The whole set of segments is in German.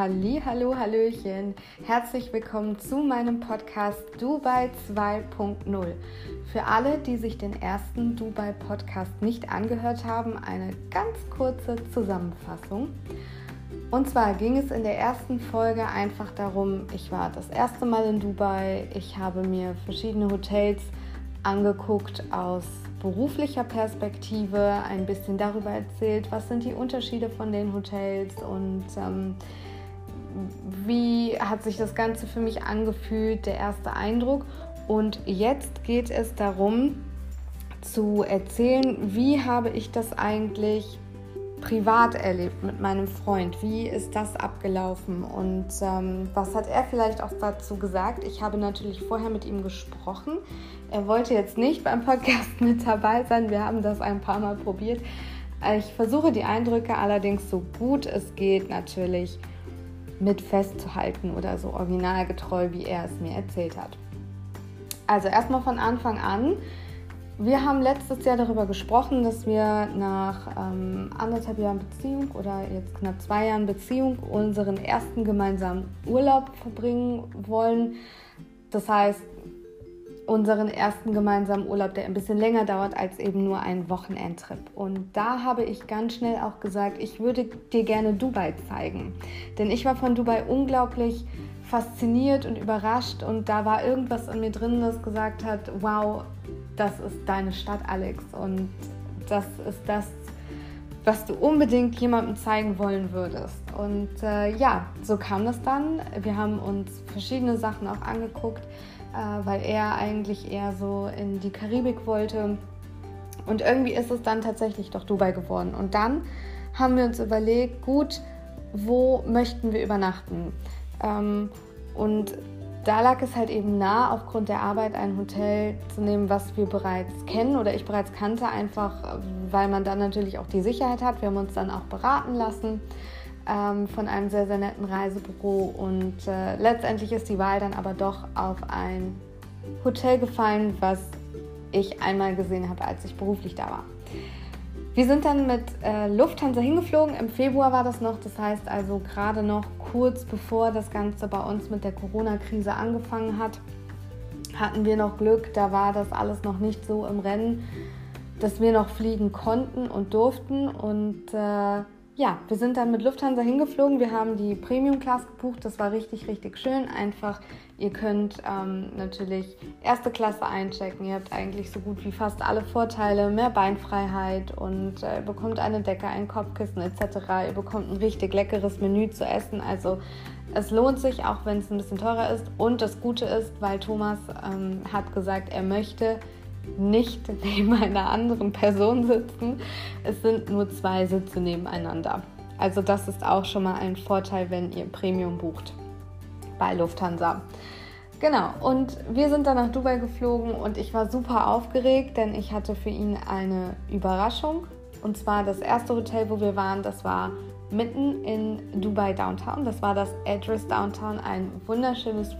Halli, hallo, hallöchen. Herzlich willkommen zu meinem Podcast Dubai 2.0. Für alle, die sich den ersten Dubai Podcast nicht angehört haben, eine ganz kurze Zusammenfassung. Und zwar ging es in der ersten Folge einfach darum, ich war das erste Mal in Dubai, ich habe mir verschiedene Hotels angeguckt aus beruflicher Perspektive, ein bisschen darüber erzählt, was sind die Unterschiede von den Hotels und ähm, wie hat sich das Ganze für mich angefühlt, der erste Eindruck. Und jetzt geht es darum zu erzählen, wie habe ich das eigentlich privat erlebt mit meinem Freund? Wie ist das abgelaufen und ähm, was hat er vielleicht auch dazu gesagt? Ich habe natürlich vorher mit ihm gesprochen. Er wollte jetzt nicht beim Podcast mit dabei sein. Wir haben das ein paar Mal probiert. Ich versuche die Eindrücke allerdings so gut es geht natürlich mit festzuhalten oder so originalgetreu, wie er es mir erzählt hat. Also erstmal von Anfang an wir haben letztes Jahr darüber gesprochen, dass wir nach ähm, anderthalb Jahren Beziehung oder jetzt knapp zwei Jahren Beziehung unseren ersten gemeinsamen Urlaub verbringen wollen. Das heißt, unseren ersten gemeinsamen Urlaub, der ein bisschen länger dauert als eben nur ein Wochenendtrip. Und da habe ich ganz schnell auch gesagt, ich würde dir gerne Dubai zeigen. Denn ich war von Dubai unglaublich fasziniert und überrascht und da war irgendwas in mir drin, das gesagt hat, wow, das ist deine Stadt, Alex. Und das ist das, was du unbedingt jemandem zeigen wollen würdest. Und äh, ja, so kam das dann. Wir haben uns verschiedene Sachen auch angeguckt, äh, weil er eigentlich eher so in die Karibik wollte. Und irgendwie ist es dann tatsächlich doch Dubai geworden. Und dann haben wir uns überlegt, gut, wo möchten wir übernachten? Ähm, und da lag es halt eben nah, aufgrund der Arbeit ein Hotel zu nehmen, was wir bereits kennen oder ich bereits kannte, einfach weil man dann natürlich auch die Sicherheit hat. Wir haben uns dann auch beraten lassen ähm, von einem sehr, sehr netten Reisebüro und äh, letztendlich ist die Wahl dann aber doch auf ein Hotel gefallen, was ich einmal gesehen habe, als ich beruflich da war. Wir sind dann mit äh, Lufthansa hingeflogen. Im Februar war das noch, das heißt also gerade noch kurz bevor das Ganze bei uns mit der Corona-Krise angefangen hat, hatten wir noch Glück. Da war das alles noch nicht so im Rennen, dass wir noch fliegen konnten und durften. Und äh, ja, wir sind dann mit Lufthansa hingeflogen. Wir haben die Premium Class gebucht. Das war richtig, richtig schön. Einfach, ihr könnt ähm, natürlich erste Klasse einchecken. Ihr habt eigentlich so gut wie fast alle Vorteile, mehr Beinfreiheit und äh, ihr bekommt eine Decke, ein Kopfkissen etc. Ihr bekommt ein richtig leckeres Menü zu essen. Also es lohnt sich, auch wenn es ein bisschen teurer ist. Und das Gute ist, weil Thomas ähm, hat gesagt, er möchte nicht neben einer anderen Person sitzen. Es sind nur zwei Sitze nebeneinander. Also das ist auch schon mal ein Vorteil, wenn ihr Premium bucht bei Lufthansa. Genau, und wir sind dann nach Dubai geflogen und ich war super aufgeregt, denn ich hatte für ihn eine Überraschung. Und zwar das erste Hotel, wo wir waren, das war mitten in Dubai Downtown. Das war das Address Downtown, ein wunderschönes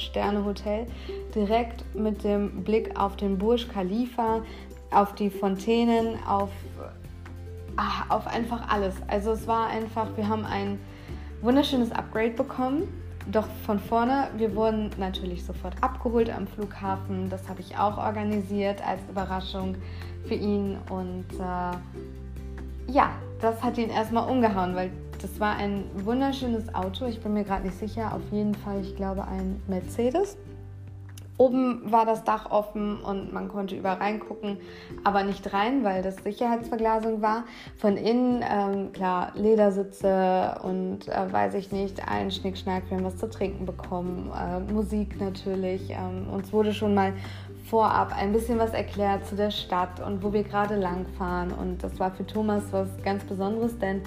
5-Sterne-Hotel, direkt mit dem Blick auf den Burj Khalifa, auf die Fontänen, auf, ach, auf einfach alles. Also es war einfach, wir haben ein wunderschönes Upgrade bekommen. Doch von vorne, wir wurden natürlich sofort abgeholt am Flughafen. Das habe ich auch organisiert als Überraschung für ihn. Und äh, ja, das hat ihn erstmal umgehauen, weil das war ein wunderschönes Auto. Ich bin mir gerade nicht sicher. Auf jeden Fall, ich glaube, ein Mercedes. Oben war das Dach offen und man konnte überall reingucken, aber nicht rein, weil das Sicherheitsverglasung war. Von innen, ähm, klar, Ledersitze und äh, weiß ich nicht, ein Schnickschnack, wir haben was zu trinken bekommen, äh, Musik natürlich. Ähm, uns wurde schon mal vorab ein bisschen was erklärt zu der Stadt und wo wir gerade lang fahren. Und das war für Thomas was ganz Besonderes, denn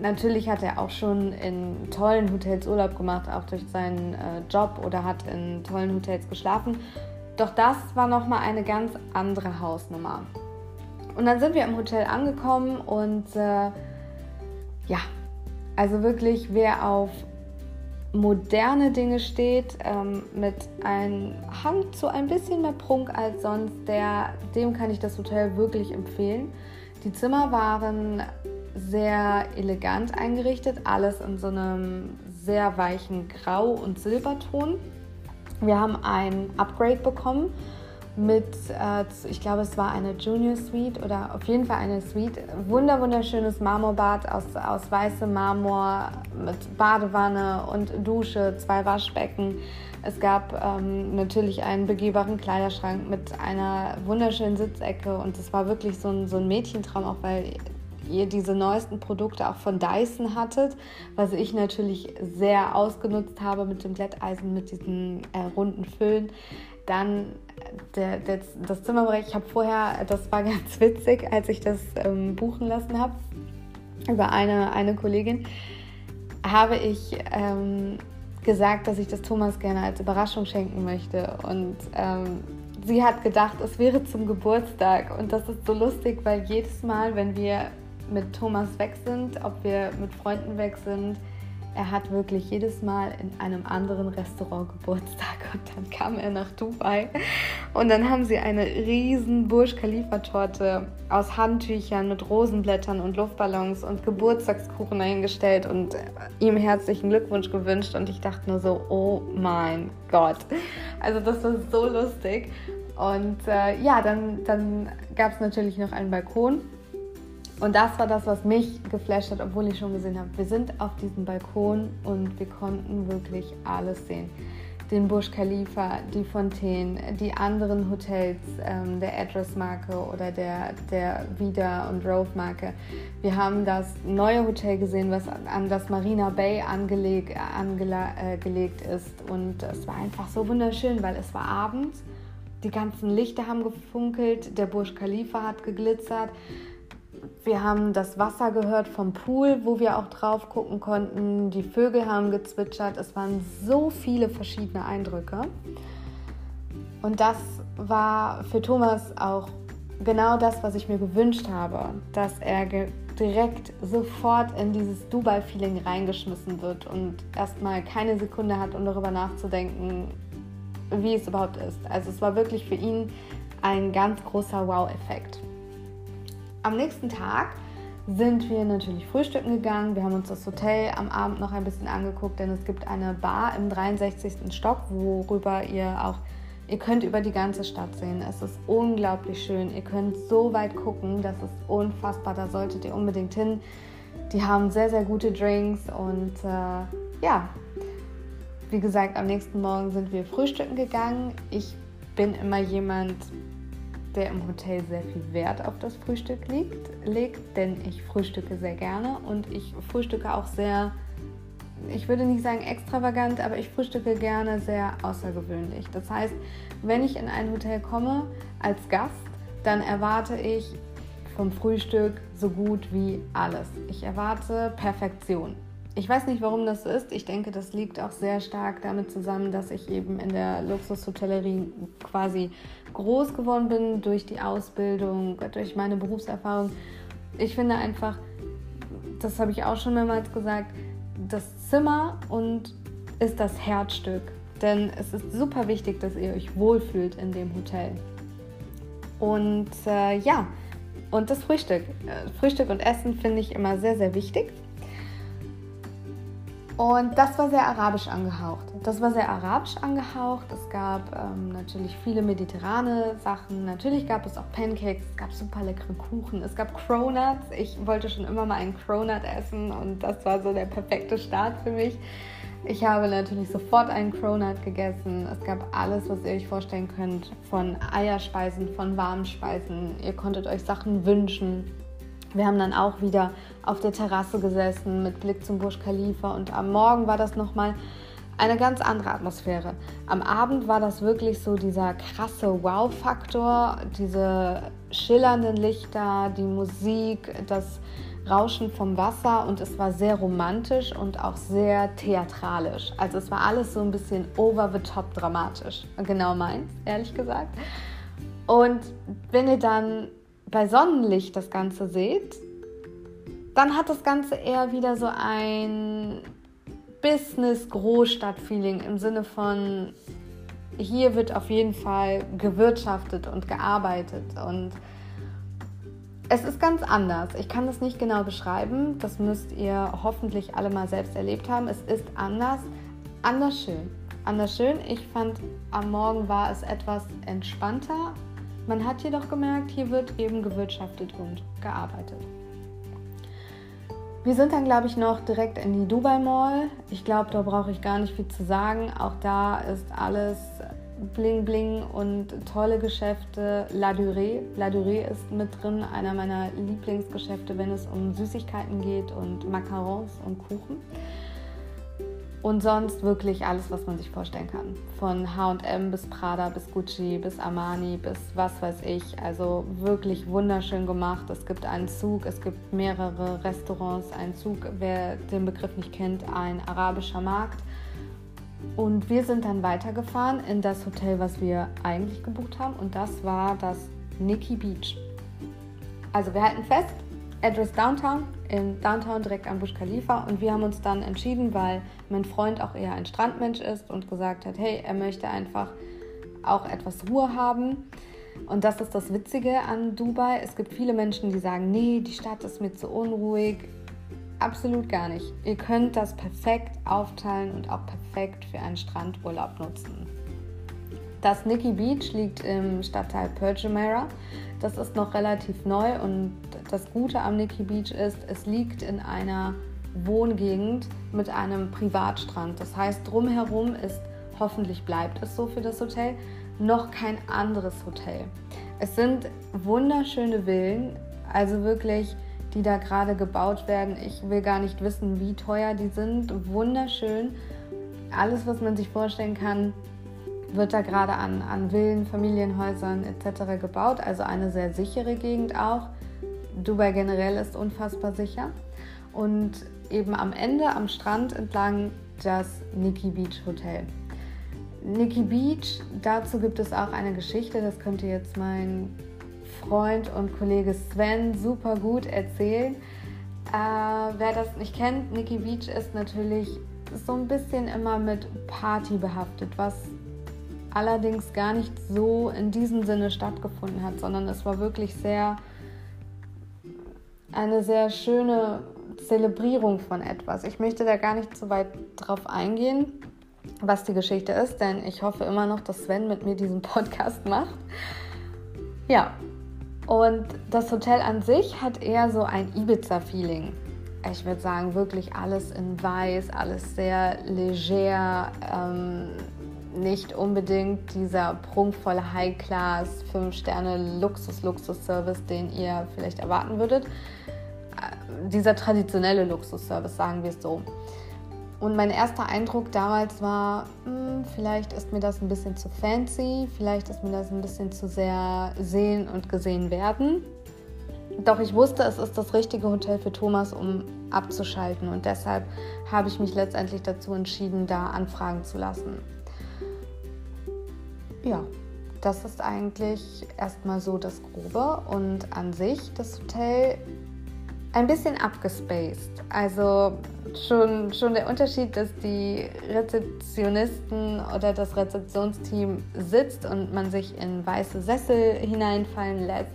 natürlich hat er auch schon in tollen Hotels Urlaub gemacht, auch durch seinen äh, Job oder hat in tollen Hotels geschlafen. Doch das war nochmal eine ganz andere Hausnummer. Und dann sind wir im Hotel angekommen und äh, ja, also wirklich, wer auf moderne Dinge steht, ähm, mit einem Hang zu ein bisschen mehr Prunk als sonst, der, dem kann ich das Hotel wirklich empfehlen. Die Zimmer waren sehr elegant eingerichtet, alles in so einem sehr weichen Grau- und Silberton. Wir haben ein Upgrade bekommen mit, äh, ich glaube, es war eine Junior Suite oder auf jeden Fall eine Suite. Wunder, wunderschönes Marmorbad aus, aus weißem Marmor mit Badewanne und Dusche, zwei Waschbecken. Es gab ähm, natürlich einen begehbaren Kleiderschrank mit einer wunderschönen Sitzecke und es war wirklich so ein, so ein Mädchentraum, auch weil ihr diese neuesten Produkte auch von Dyson hattet, was ich natürlich sehr ausgenutzt habe mit dem Glätteisen, mit diesen äh, runden Füllen. Dann der, der, das Zimmerbereich, ich habe vorher, das war ganz witzig, als ich das ähm, buchen lassen habe, über eine, eine Kollegin, habe ich ähm, gesagt, dass ich das Thomas gerne als Überraschung schenken möchte. Und ähm, sie hat gedacht, es wäre zum Geburtstag. Und das ist so lustig, weil jedes Mal, wenn wir mit Thomas weg sind, ob wir mit Freunden weg sind, er hat wirklich jedes Mal in einem anderen Restaurant Geburtstag und dann kam er nach Dubai. Und dann haben sie eine riesen Burj Khalifa Torte aus Handtüchern mit Rosenblättern und Luftballons und Geburtstagskuchen dahingestellt und ihm herzlichen Glückwunsch gewünscht. Und ich dachte nur so, oh mein Gott. Also das war so lustig. Und äh, ja, dann, dann gab es natürlich noch einen Balkon und das war das, was mich geflasht hat, obwohl ich schon gesehen habe. Wir sind auf diesem Balkon und wir konnten wirklich alles sehen. Den Burj Khalifa, die Fontänen, die anderen Hotels ähm, der Address-Marke oder der, der Vida und Rove-Marke. Wir haben das neue Hotel gesehen, was an das Marina Bay angeleg, angelegt äh, ist. Und es war einfach so wunderschön, weil es war abends. Die ganzen Lichter haben gefunkelt, der Burj Khalifa hat geglitzert wir haben das Wasser gehört vom Pool, wo wir auch drauf gucken konnten. Die Vögel haben gezwitschert. Es waren so viele verschiedene Eindrücke. Und das war für Thomas auch genau das, was ich mir gewünscht habe, dass er direkt sofort in dieses Dubai-Feeling reingeschmissen wird und erstmal keine Sekunde hat, um darüber nachzudenken, wie es überhaupt ist. Also es war wirklich für ihn ein ganz großer Wow-Effekt. Am nächsten Tag sind wir natürlich frühstücken gegangen. Wir haben uns das Hotel am Abend noch ein bisschen angeguckt, denn es gibt eine Bar im 63. Stock, worüber ihr auch, ihr könnt über die ganze Stadt sehen. Es ist unglaublich schön. Ihr könnt so weit gucken, das ist unfassbar. Da solltet ihr unbedingt hin. Die haben sehr, sehr gute Drinks und äh, ja, wie gesagt, am nächsten Morgen sind wir frühstücken gegangen. Ich bin immer jemand, der im Hotel sehr viel Wert auf das Frühstück liegt, legt, denn ich frühstücke sehr gerne und ich frühstücke auch sehr, ich würde nicht sagen extravagant, aber ich frühstücke gerne sehr außergewöhnlich. Das heißt, wenn ich in ein Hotel komme als Gast, dann erwarte ich vom Frühstück so gut wie alles. Ich erwarte Perfektion. Ich weiß nicht, warum das ist. Ich denke, das liegt auch sehr stark damit zusammen, dass ich eben in der Luxushotellerie quasi groß geworden bin durch die Ausbildung, durch meine Berufserfahrung. Ich finde einfach, das habe ich auch schon mehrmals gesagt, das Zimmer und ist das Herzstück. Denn es ist super wichtig, dass ihr euch wohlfühlt in dem Hotel. Und äh, ja, und das Frühstück. Äh, Frühstück und Essen finde ich immer sehr, sehr wichtig. Und das war sehr arabisch angehaucht. Das war sehr arabisch angehaucht. Es gab ähm, natürlich viele mediterrane Sachen. Natürlich gab es auch Pancakes, es gab super leckere Kuchen, es gab Cronuts. Ich wollte schon immer mal einen Cronut essen und das war so der perfekte Start für mich. Ich habe natürlich sofort einen Cronut gegessen. Es gab alles, was ihr euch vorstellen könnt, von Eierspeisen, von warmen Speisen. Ihr konntet euch Sachen wünschen. Wir haben dann auch wieder auf der Terrasse gesessen mit Blick zum Burj Khalifa und am Morgen war das nochmal eine ganz andere Atmosphäre. Am Abend war das wirklich so dieser krasse Wow-Faktor, diese schillernden Lichter, die Musik, das Rauschen vom Wasser und es war sehr romantisch und auch sehr theatralisch. Also es war alles so ein bisschen over the top dramatisch. Genau meins, ehrlich gesagt. Und wenn ihr dann bei Sonnenlicht das Ganze seht, dann hat das Ganze eher wieder so ein Business-Großstadt-Feeling im Sinne von, hier wird auf jeden Fall gewirtschaftet und gearbeitet und es ist ganz anders. Ich kann das nicht genau beschreiben. Das müsst ihr hoffentlich alle mal selbst erlebt haben. Es ist anders, anders schön. Anders schön. Ich fand, am Morgen war es etwas entspannter. Man hat jedoch gemerkt, hier wird eben gewirtschaftet und gearbeitet. Wir sind dann, glaube ich, noch direkt in die Dubai Mall. Ich glaube, da brauche ich gar nicht viel zu sagen. Auch da ist alles Bling Bling und tolle Geschäfte. La Durée. La Durée ist mit drin, einer meiner Lieblingsgeschäfte, wenn es um Süßigkeiten geht und Macarons und Kuchen. Und sonst wirklich alles, was man sich vorstellen kann. Von HM bis Prada, bis Gucci, bis Armani, bis was weiß ich. Also wirklich wunderschön gemacht. Es gibt einen Zug, es gibt mehrere Restaurants. Ein Zug, wer den Begriff nicht kennt, ein arabischer Markt. Und wir sind dann weitergefahren in das Hotel, was wir eigentlich gebucht haben. Und das war das Nikki Beach. Also wir halten fest, Address Downtown, in Downtown direkt am Busch Khalifa. Und wir haben uns dann entschieden, weil mein Freund auch eher ein Strandmensch ist und gesagt hat, hey, er möchte einfach auch etwas Ruhe haben. Und das ist das Witzige an Dubai. Es gibt viele Menschen, die sagen, nee, die Stadt ist mir zu unruhig. Absolut gar nicht. Ihr könnt das perfekt aufteilen und auch perfekt für einen Strandurlaub nutzen. Das Nikki Beach liegt im Stadtteil Perjamera. Das ist noch relativ neu und das Gute am Nikki Beach ist, es liegt in einer Wohngegend mit einem Privatstrand. Das heißt, drumherum ist, hoffentlich bleibt es so für das Hotel, noch kein anderes Hotel. Es sind wunderschöne Villen, also wirklich, die da gerade gebaut werden. Ich will gar nicht wissen, wie teuer die sind. Wunderschön. Alles, was man sich vorstellen kann, wird da gerade an, an Villen, Familienhäusern etc. gebaut. Also eine sehr sichere Gegend auch. Dubai generell ist unfassbar sicher. Und eben am Ende am Strand entlang das Nikki Beach Hotel. Nikki Beach, dazu gibt es auch eine Geschichte, das könnte jetzt mein Freund und Kollege Sven super gut erzählen. Äh, wer das nicht kennt, Nikki Beach ist natürlich so ein bisschen immer mit Party behaftet, was allerdings gar nicht so in diesem Sinne stattgefunden hat, sondern es war wirklich sehr eine sehr schöne Zelebrierung von etwas. Ich möchte da gar nicht so weit drauf eingehen, was die Geschichte ist, denn ich hoffe immer noch, dass Sven mit mir diesen Podcast macht. Ja, und das Hotel an sich hat eher so ein Ibiza-Feeling. Ich würde sagen, wirklich alles in weiß, alles sehr leger, ähm, nicht unbedingt dieser prunkvolle High-Class, 5-Sterne-Luxus-Luxus-Service, den ihr vielleicht erwarten würdet. Äh, dieser traditionelle Luxusservice, sagen wir es so. Und mein erster Eindruck damals war, mh, hm, vielleicht ist mir das ein bisschen zu fancy, vielleicht ist mir das ein bisschen zu sehr sehen und gesehen werden. Doch ich wusste, es ist das richtige Hotel für Thomas, um abzuschalten. Und deshalb habe ich mich letztendlich dazu entschieden, da anfragen zu lassen ja, das ist eigentlich erstmal so das Grobe und an sich das Hotel ein bisschen abgespaced. Also schon, schon der Unterschied, dass die Rezeptionisten oder das Rezeptionsteam sitzt und man sich in weiße Sessel hineinfallen lässt.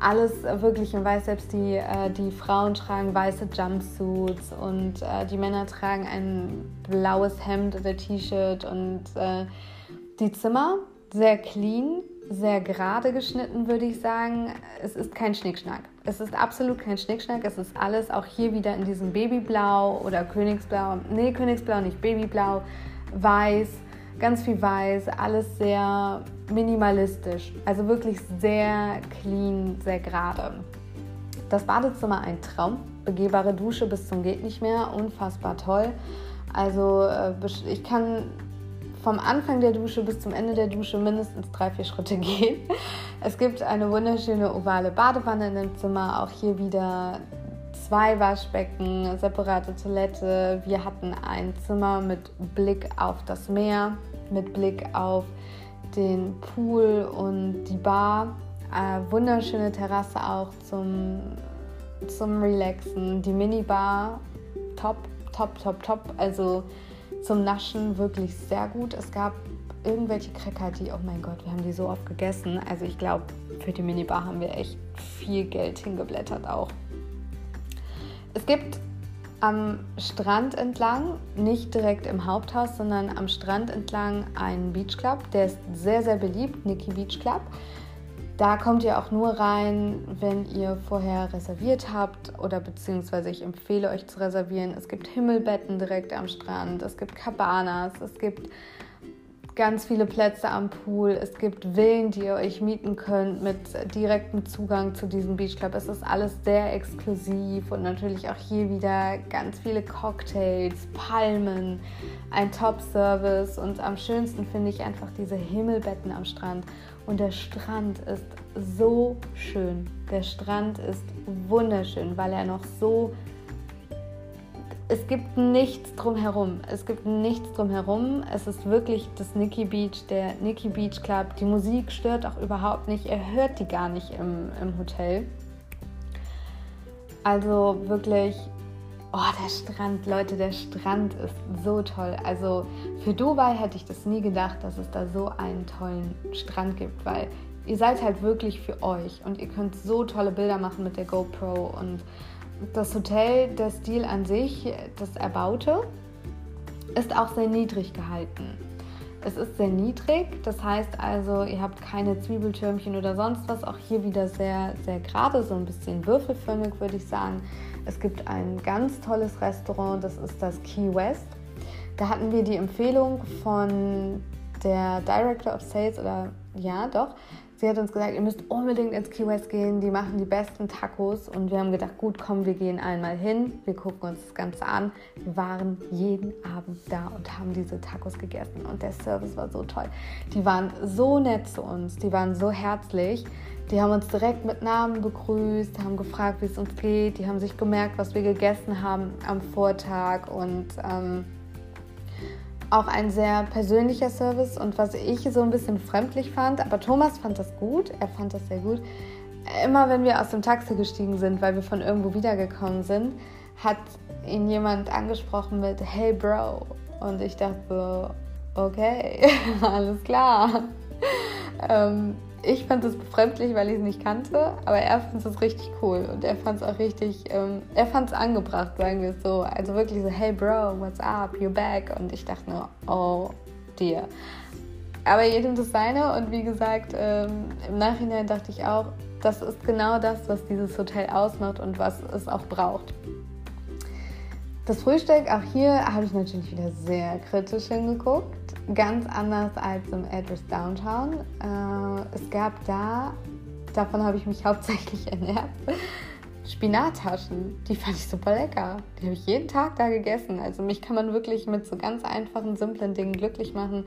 Alles wirklich in weiß, selbst die, äh, die Frauen tragen weiße Jumpsuits und äh, die Männer tragen ein blaues Hemd oder T-Shirt und äh, die Zimmer sehr clean, sehr gerade geschnitten, würde ich sagen. Es ist kein Schnickschnack. Es ist absolut kein Schnickschnack. Es ist alles auch hier wieder in diesem Babyblau oder Königsblau. Nee, Königsblau nicht, Babyblau, weiß, ganz viel weiß, alles sehr minimalistisch. Also wirklich sehr clean, sehr gerade. Das Badezimmer ein Traum. Begehbare Dusche bis zum geht nicht mehr. Unfassbar toll. Also äh, ich kann vom Anfang der Dusche bis zum Ende der Dusche mindestens drei, vier Schritte gehen. Es gibt eine wunderschöne ovale Badewanne in dem Zimmer, auch hier wieder zwei Waschbecken, separate Toilette. Wir hatten ein Zimmer mit Blick auf das Meer, mit Blick auf den Pool und die Bar. Äh, wunderschöne Terrasse auch zum, zum Relaxen. Die Minibar, top, top, top, top. Also zum Naschen wirklich sehr gut. Es gab irgendwelche Cracker, die, oh mein Gott, wir haben die so oft gegessen. Also ich glaube, für die Minibar haben wir echt viel Geld hingeblättert auch. Es gibt am Strand entlang, nicht direkt im Haupthaus, sondern am Strand entlang einen Beach Club. Der ist sehr, sehr beliebt, Nikki Beach Club. Da kommt ihr auch nur rein, wenn ihr vorher reserviert habt oder beziehungsweise ich empfehle euch zu reservieren. Es gibt Himmelbetten direkt am Strand, es gibt Cabanas, es gibt ganz viele Plätze am Pool. Es gibt Villen, die ihr euch mieten könnt mit direktem Zugang zu diesem Beachclub. Es ist alles sehr exklusiv und natürlich auch hier wieder ganz viele Cocktails, Palmen, ein Top-Service und am schönsten finde ich einfach diese Himmelbetten am Strand. Und der Strand ist so schön. Der Strand ist wunderschön, weil er noch so es gibt nichts drumherum. Es gibt nichts drumherum. Es ist wirklich das Nikki Beach, der Nikki Beach Club. Die Musik stört auch überhaupt nicht. Er hört die gar nicht im, im Hotel. Also wirklich, oh, der Strand, Leute, der Strand ist so toll. Also für Dubai hätte ich das nie gedacht, dass es da so einen tollen Strand gibt, weil ihr seid halt wirklich für euch und ihr könnt so tolle Bilder machen mit der GoPro und das Hotel, der Stil an sich, das Erbaute, ist auch sehr niedrig gehalten. Es ist sehr niedrig, das heißt also, ihr habt keine Zwiebeltürmchen oder sonst was. Auch hier wieder sehr, sehr gerade, so ein bisschen würfelförmig würde ich sagen. Es gibt ein ganz tolles Restaurant, das ist das Key West. Da hatten wir die Empfehlung von der Director of Sales oder ja, doch, Sie hat uns gesagt, ihr müsst unbedingt ins Key West gehen, die machen die besten Tacos. Und wir haben gedacht, gut, komm, wir gehen einmal hin, wir gucken uns das Ganze an. Wir waren jeden Abend da und haben diese Tacos gegessen und der Service war so toll. Die waren so nett zu uns, die waren so herzlich. Die haben uns direkt mit Namen begrüßt, haben gefragt, wie es uns geht, die haben sich gemerkt, was wir gegessen haben am Vortag. Und ähm, auch ein sehr persönlicher Service. Und was ich so ein bisschen fremdlich fand, aber Thomas fand das gut, er fand das sehr gut. Immer wenn wir aus dem Taxi gestiegen sind, weil wir von irgendwo wiedergekommen sind, hat ihn jemand angesprochen mit Hey Bro. Und ich dachte so, okay, alles klar. ähm, ich fand es befremdlich, weil ich es nicht kannte, aber er fand es richtig cool und er fand es auch richtig, ähm, er fand es angebracht, sagen wir es so. Also wirklich so, hey Bro, what's up, you're back und ich dachte nur, oh dear. Aber jedem das seine und wie gesagt, ähm, im Nachhinein dachte ich auch, das ist genau das, was dieses Hotel ausmacht und was es auch braucht. Das Frühstück, auch hier habe ich natürlich wieder sehr kritisch hingeguckt. Ganz anders als im Address Downtown. Äh, es gab da, davon habe ich mich hauptsächlich ernährt, Spinattaschen. Die fand ich super lecker. Die habe ich jeden Tag da gegessen. Also mich kann man wirklich mit so ganz einfachen, simplen Dingen glücklich machen.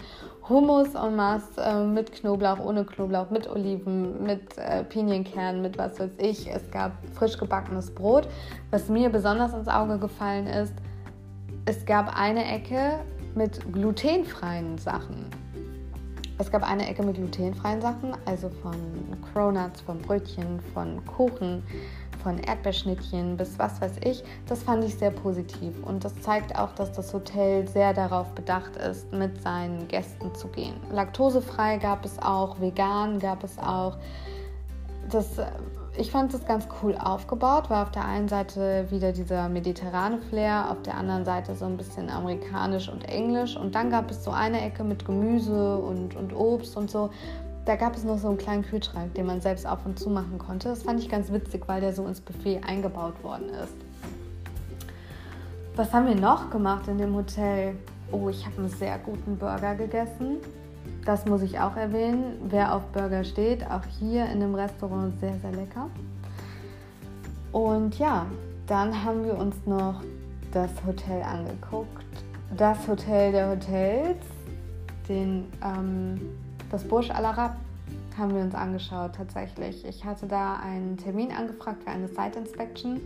Hummus en masse äh, mit Knoblauch, ohne Knoblauch, mit Oliven, mit äh, Pinienkernen, mit was weiß ich. Es gab frisch gebackenes Brot. Was mir besonders ins Auge gefallen ist, es gab eine Ecke mit glutenfreien Sachen. Es gab eine Ecke mit glutenfreien Sachen, also von Cronuts, von Brötchen, von Kuchen, von Erdbeerschnittchen bis was weiß ich, das fand ich sehr positiv. Und das zeigt auch, dass das Hotel sehr darauf bedacht ist, mit seinen Gästen zu gehen. Laktosefrei gab es auch, vegan gab es auch. Das, ich fand das ganz cool aufgebaut, weil auf der einen Seite wieder dieser mediterrane Flair, auf der anderen Seite so ein bisschen amerikanisch und englisch. Und dann gab es so eine Ecke mit Gemüse und, und Obst und so da gab es noch so einen kleinen Kühlschrank, den man selbst auf und zu machen konnte. Das fand ich ganz witzig, weil der so ins Buffet eingebaut worden ist. Was haben wir noch gemacht in dem Hotel? Oh, ich habe einen sehr guten Burger gegessen. Das muss ich auch erwähnen. Wer auf Burger steht, auch hier in dem Restaurant sehr, sehr lecker. Und ja, dann haben wir uns noch das Hotel angeguckt. Das Hotel der Hotels, den ähm, das Burj Al Arab haben wir uns angeschaut tatsächlich. Ich hatte da einen Termin angefragt für eine Site Inspection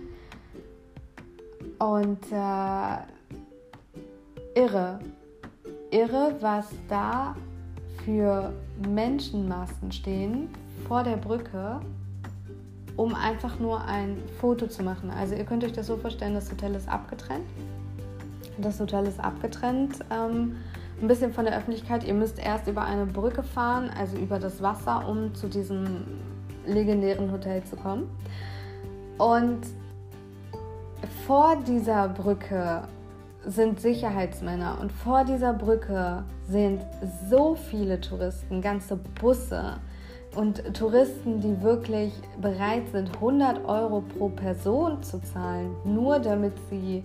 und äh, irre, irre, was da für Menschenmassen stehen vor der Brücke, um einfach nur ein Foto zu machen. Also ihr könnt euch das so vorstellen, das Hotel ist abgetrennt. Das Hotel ist abgetrennt ähm, ein bisschen von der Öffentlichkeit. Ihr müsst erst über eine Brücke fahren, also über das Wasser, um zu diesem legendären Hotel zu kommen. Und vor dieser Brücke sind Sicherheitsmänner und vor dieser Brücke sind so viele Touristen, ganze Busse und Touristen, die wirklich bereit sind, 100 Euro pro Person zu zahlen, nur damit sie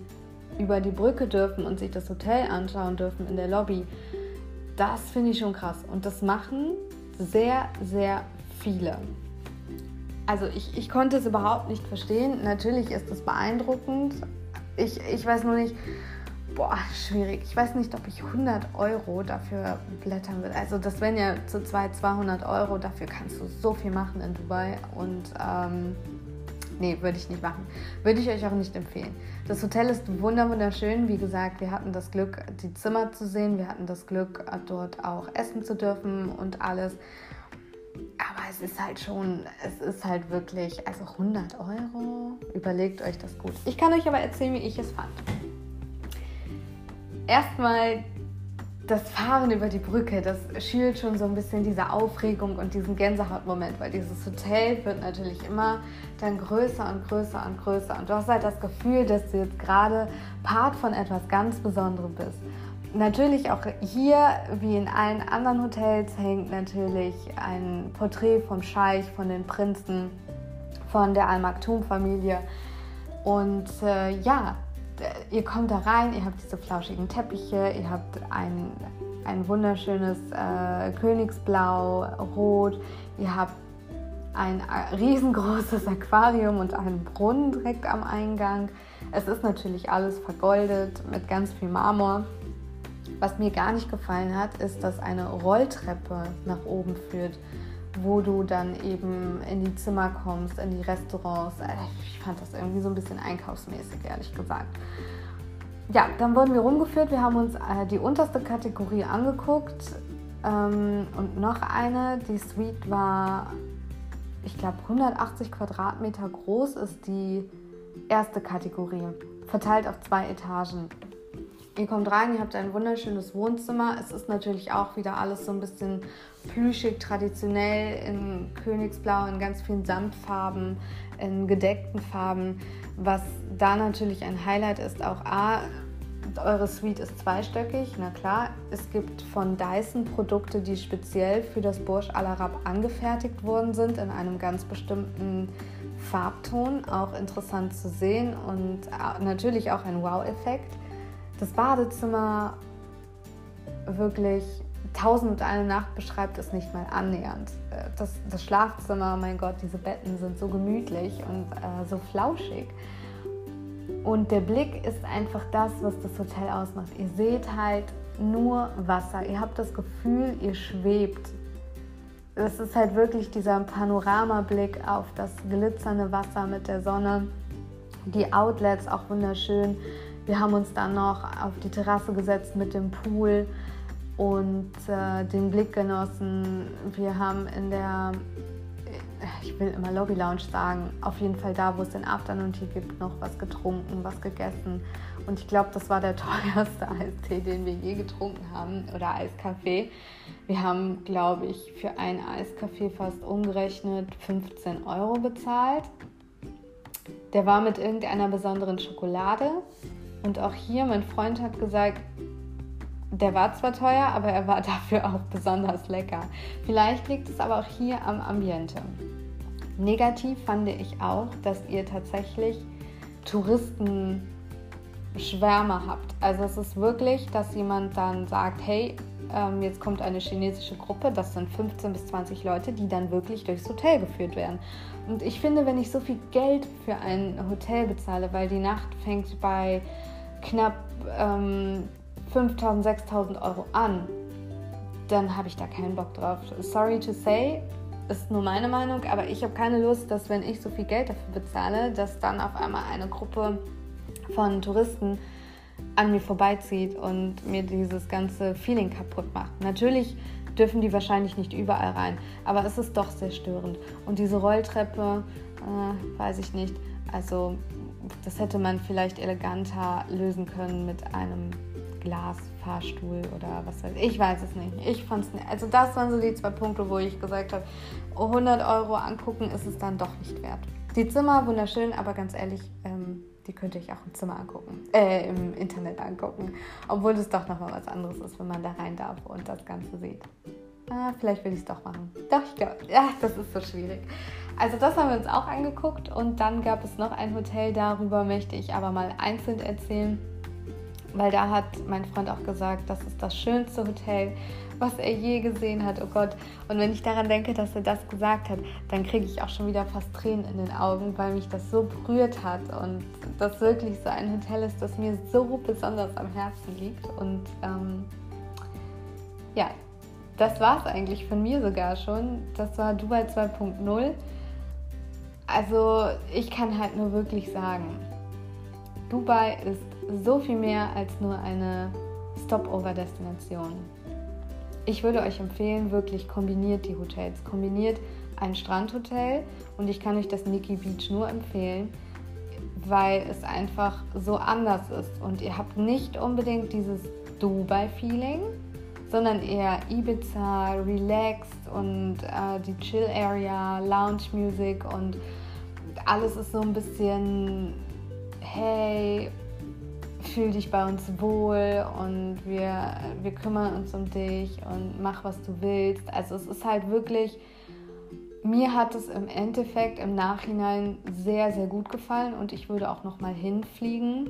über die Brücke dürfen und sich das Hotel anschauen dürfen in der Lobby. Das finde ich schon krass und das machen sehr, sehr viele. Also ich, ich konnte es überhaupt nicht verstehen. Natürlich ist es beeindruckend. Ich, ich weiß nur nicht, boah, schwierig. Ich weiß nicht, ob ich 100 Euro dafür blättern will. Also das wären ja zu zwei 200 Euro. Dafür kannst du so viel machen in Dubai. Und ähm, nee, würde ich nicht machen. Würde ich euch auch nicht empfehlen. Das Hotel ist wunderschön. Wie gesagt, wir hatten das Glück, die Zimmer zu sehen. Wir hatten das Glück, dort auch essen zu dürfen und alles. Aber es ist halt schon, es ist halt wirklich, also 100 Euro, überlegt euch das gut. Ich kann euch aber erzählen, wie ich es fand erstmal das Fahren über die Brücke, das schürt schon so ein bisschen diese Aufregung und diesen Gänsehautmoment, weil dieses Hotel wird natürlich immer dann größer und größer und größer und du hast halt das Gefühl, dass du jetzt gerade Part von etwas ganz Besonderem bist. Natürlich auch hier, wie in allen anderen Hotels, hängt natürlich ein Porträt vom Scheich, von den Prinzen, von der Al-Maktoum-Familie. Und äh, ja, ihr kommt da rein, ihr habt diese flauschigen Teppiche, ihr habt ein, ein wunderschönes äh, Königsblau, Rot, ihr habt ein äh, riesengroßes Aquarium und einen Brunnen direkt am Eingang. Es ist natürlich alles vergoldet mit ganz viel Marmor. Was mir gar nicht gefallen hat, ist, dass eine Rolltreppe nach oben führt, wo du dann eben in die Zimmer kommst, in die Restaurants. Äh, ich fand das irgendwie so ein bisschen einkaufsmäßig, ehrlich gesagt. Ja, dann wurden wir rumgeführt. Wir haben uns äh, die unterste Kategorie angeguckt ähm, und noch eine. Die Suite war, ich glaube, 180 Quadratmeter groß, ist die erste Kategorie, verteilt auf zwei Etagen. Ihr kommt rein, ihr habt ein wunderschönes Wohnzimmer. Es ist natürlich auch wieder alles so ein bisschen plüschig, traditionell in Königsblau, in ganz vielen Samtfarben, in gedeckten Farben. Was da natürlich ein Highlight ist, auch A, eure Suite ist zweistöckig, na klar. Es gibt von Dyson Produkte, die speziell für das Burj Al Arab angefertigt worden sind, in einem ganz bestimmten Farbton. Auch interessant zu sehen und natürlich auch ein Wow-Effekt das Badezimmer wirklich tausend und eine Nacht beschreibt es nicht mal annähernd. Äh, das, das, Schlafzimmer, mein Gott, diese Betten sind so gemütlich und äh, so flauschig. Und der Blick ist einfach das, was das Hotel ausmacht. Ihr seht halt nur Wasser. Ihr habt das Gefühl, ihr schwebt. Es ist halt wirklich dieser Panoramablick auf das glitzernde Wasser mit der Sonne. Die Outlets auch wunderschön. Wir haben uns dann noch auf die Terrasse gesetzt mit dem Pool und äh, den Blick genossen. Wir haben in der, ich will immer Lobby Lounge sagen, auf jeden Fall da, wo es den Afternoon Tea gibt, noch was getrunken, was gegessen. Und ich glaube, das war der teuerste Eistee, den wir je getrunken haben oder Eiskaffee. Wir haben, glaube ich, für ein Eiskaffee fast umgerechnet 15 Euro bezahlt. Der war mit irgendeiner besonderen Schokolade. Und auch hier, mein Freund hat gesagt, der war zwar teuer, aber er war dafür auch besonders lecker. Vielleicht liegt es aber auch hier am Ambiente. Negativ fand ich auch, dass ihr tatsächlich Touristenschwärme habt. Also es ist wirklich, dass jemand dann sagt, hey, ähm, jetzt kommt eine chinesische Gruppe, das sind 15 bis 20 Leute, die dann wirklich durchs Hotel geführt werden. Und ich finde, wenn ich so viel Geld für ein Hotel bezahle, weil die Nacht fängt bei knapp ähm, 5.000, 6.000 Euro an, dann habe ich da keinen Bock drauf. Sorry to say, ist nur meine Meinung, aber ich habe keine Lust, dass wenn ich so viel Geld dafür bezahle, dass dann auf einmal eine Gruppe von Touristen an mir vorbeizieht und mir dieses ganze Feeling kaputt macht. Natürlich dürfen die wahrscheinlich nicht überall rein, aber es ist doch sehr störend. Und diese Rolltreppe, äh, weiß ich nicht. Also das hätte man vielleicht eleganter lösen können mit einem Glasfahrstuhl oder was weiß ich. Ich weiß es nicht. Ich fand es nicht. Also das waren so die zwei Punkte, wo ich gesagt habe, 100 Euro angucken ist es dann doch nicht wert. Die Zimmer wunderschön, aber ganz ehrlich, ähm, die könnte ich auch im Zimmer angucken, äh, im Internet angucken. Obwohl es doch nochmal was anderes ist, wenn man da rein darf und das Ganze sieht. Ah, vielleicht will ich es doch machen. Doch, ich glaube, ja, das ist so schwierig. Also das haben wir uns auch angeguckt und dann gab es noch ein Hotel, darüber möchte ich aber mal einzeln erzählen, weil da hat mein Freund auch gesagt, das ist das schönste Hotel, was er je gesehen hat. Oh Gott. Und wenn ich daran denke, dass er das gesagt hat, dann kriege ich auch schon wieder fast Tränen in den Augen, weil mich das so berührt hat und das wirklich so ein Hotel ist, das mir so besonders am Herzen liegt. Und ähm, ja, das war es eigentlich von mir sogar schon. Das war Dubai 2.0. Also ich kann halt nur wirklich sagen, Dubai ist so viel mehr als nur eine Stopover-Destination. Ich würde euch empfehlen, wirklich kombiniert die Hotels. Kombiniert ein Strandhotel und ich kann euch das Nikki Beach nur empfehlen, weil es einfach so anders ist und ihr habt nicht unbedingt dieses Dubai-Feeling, sondern eher Ibiza, relaxed und äh, die Chill Area, Lounge Music und alles ist so ein bisschen, hey, fühl dich bei uns wohl und wir, wir kümmern uns um dich und mach, was du willst. Also es ist halt wirklich, mir hat es im Endeffekt im Nachhinein sehr, sehr gut gefallen und ich würde auch nochmal hinfliegen.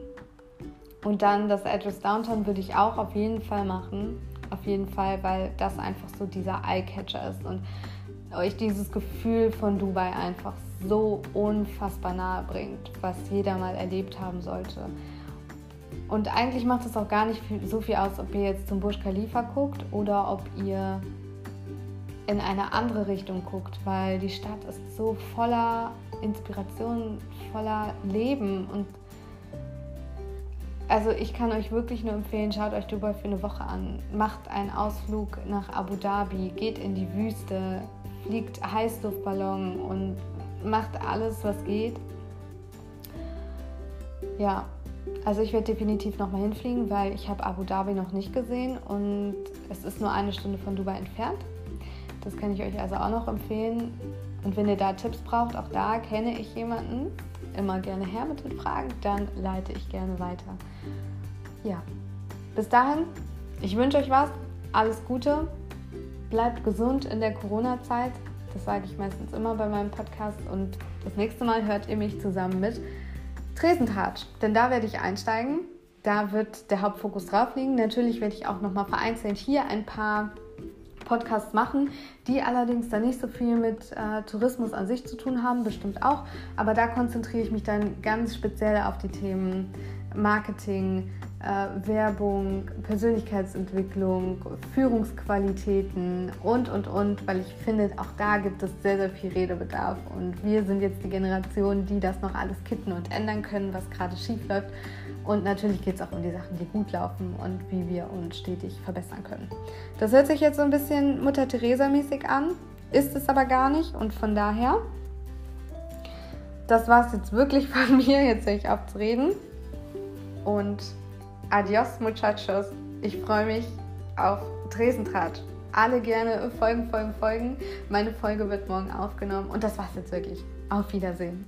Und dann das Address Downtown würde ich auch auf jeden Fall machen auf jeden Fall, weil das einfach so dieser Eyecatcher ist und euch dieses Gefühl von Dubai einfach so unfassbar nahe bringt, was jeder mal erlebt haben sollte. Und eigentlich macht es auch gar nicht so viel aus, ob ihr jetzt zum Burj Khalifa guckt oder ob ihr in eine andere Richtung guckt, weil die Stadt ist so voller Inspiration, voller Leben und also ich kann euch wirklich nur empfehlen, schaut euch Dubai für eine Woche an. Macht einen Ausflug nach Abu Dhabi, geht in die Wüste, fliegt Heißluftballon und macht alles, was geht. Ja, also ich werde definitiv nochmal hinfliegen, weil ich habe Abu Dhabi noch nicht gesehen und es ist nur eine Stunde von Dubai entfernt. Das kann ich euch also auch noch empfehlen. Und wenn ihr da Tipps braucht, auch da kenne ich jemanden, immer gerne her mit den Fragen, dann leite ich gerne weiter. Ja, bis dahin, ich wünsche euch was, alles Gute, bleibt gesund in der Corona-Zeit, das sage ich meistens immer bei meinem Podcast und das nächste Mal hört ihr mich zusammen mit Tresentratsch, denn da werde ich einsteigen. Da wird der Hauptfokus drauf liegen. Natürlich werde ich auch noch mal vereinzelt hier ein paar Podcasts machen, die allerdings dann nicht so viel mit äh, Tourismus an sich zu tun haben, bestimmt auch. Aber da konzentriere ich mich dann ganz speziell auf die Themen Marketing, äh, Werbung, Persönlichkeitsentwicklung, Führungsqualitäten und, und, und, weil ich finde, auch da gibt es sehr, sehr viel Redebedarf und wir sind jetzt die Generation, die das noch alles kitten und ändern können, was gerade schief läuft. Und natürlich geht es auch um die Sachen, die gut laufen und wie wir uns stetig verbessern können. Das hört sich jetzt so ein bisschen Mutter Teresa-mäßig an, ist es aber gar nicht und von daher, das war es jetzt wirklich von mir. Jetzt höre ich auf zu reden und adios, Muchachos. Ich freue mich auf Dresentratsch. Alle gerne folgen, folgen, folgen. Meine Folge wird morgen aufgenommen und das war's jetzt wirklich. Auf Wiedersehen.